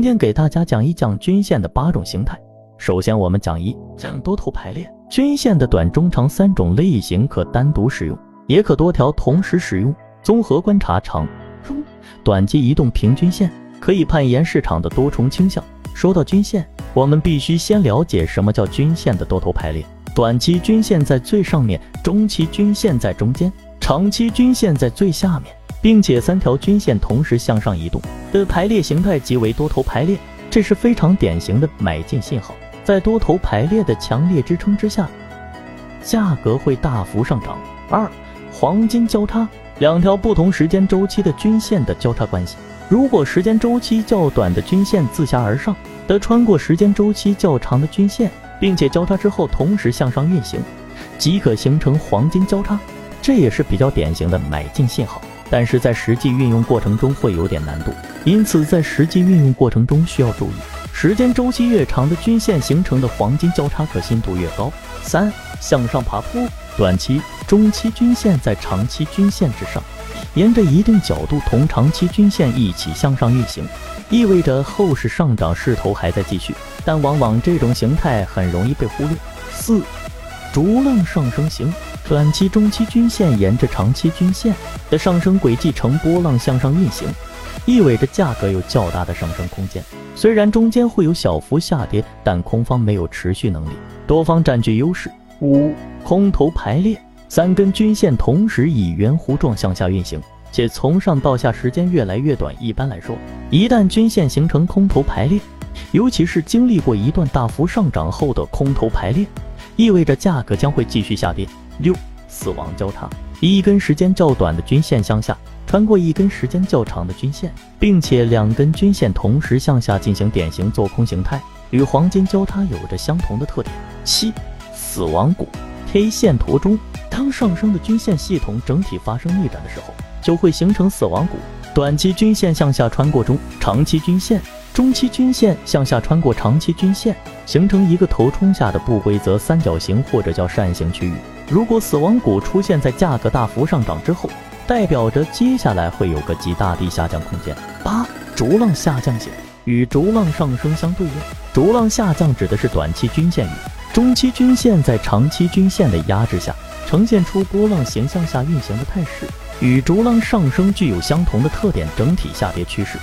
今天给大家讲一讲均线的八种形态。首先，我们讲一讲多头排列。均线的短、中、长三种类型可单独使用，也可多条同时使用。综合观察长、中、短期移动平均线，可以判研市场的多重倾向。说到均线，我们必须先了解什么叫均线的多头排列。短期均线在最上面，中期均线在中间，长期均线在最下面。并且三条均线同时向上移动的排列形态即为多头排列，这是非常典型的买进信号。在多头排列的强烈支撑之下，价格会大幅上涨。二、黄金交叉，两条不同时间周期的均线的交叉关系。如果时间周期较短的均线自下而上的穿过时间周期较长的均线，并且交叉之后同时向上运行，即可形成黄金交叉，这也是比较典型的买进信号。但是在实际运用过程中会有点难度，因此在实际运用过程中需要注意，时间周期越长的均线形成的黄金交叉可信度越高。三、向上爬坡，短期、中期均线在长期均线之上，沿着一定角度同长期均线一起向上运行，意味着后市上涨势头还在继续，但往往这种形态很容易被忽略。四、逐浪上升型。短期、中期均线沿着长期均线的上升轨迹呈波浪向上运行，意味着价格有较大的上升空间。虽然中间会有小幅下跌，但空方没有持续能力，多方占据优势。五、空头排列，三根均线同时以圆弧状向下运行，且从上到下时间越来越短。一般来说，一旦均线形成空头排列，尤其是经历过一段大幅上涨后的空头排列，意味着价格将会继续下跌。六死亡交叉，一根时间较短的均线向下穿过一根时间较长的均线，并且两根均线同时向下进行典型做空形态，与黄金交叉有着相同的特点。七死亡谷 K 线图中，当上升的均线系统整体发生逆转的时候，就会形成死亡谷。短期均线向下穿过中长期均线，中期均线向下穿过长期均线，形成一个头冲下的不规则三角形或者叫扇形区域。如果死亡谷出现在价格大幅上涨之后，代表着接下来会有个极大的下降空间。八逐浪下降型与逐浪上升相对应，逐浪下降指的是短期均线与中期均线在长期均线的压制下，呈现出波浪形向下运行的态势，与逐浪上升具有相同的特点，整体下跌趋势。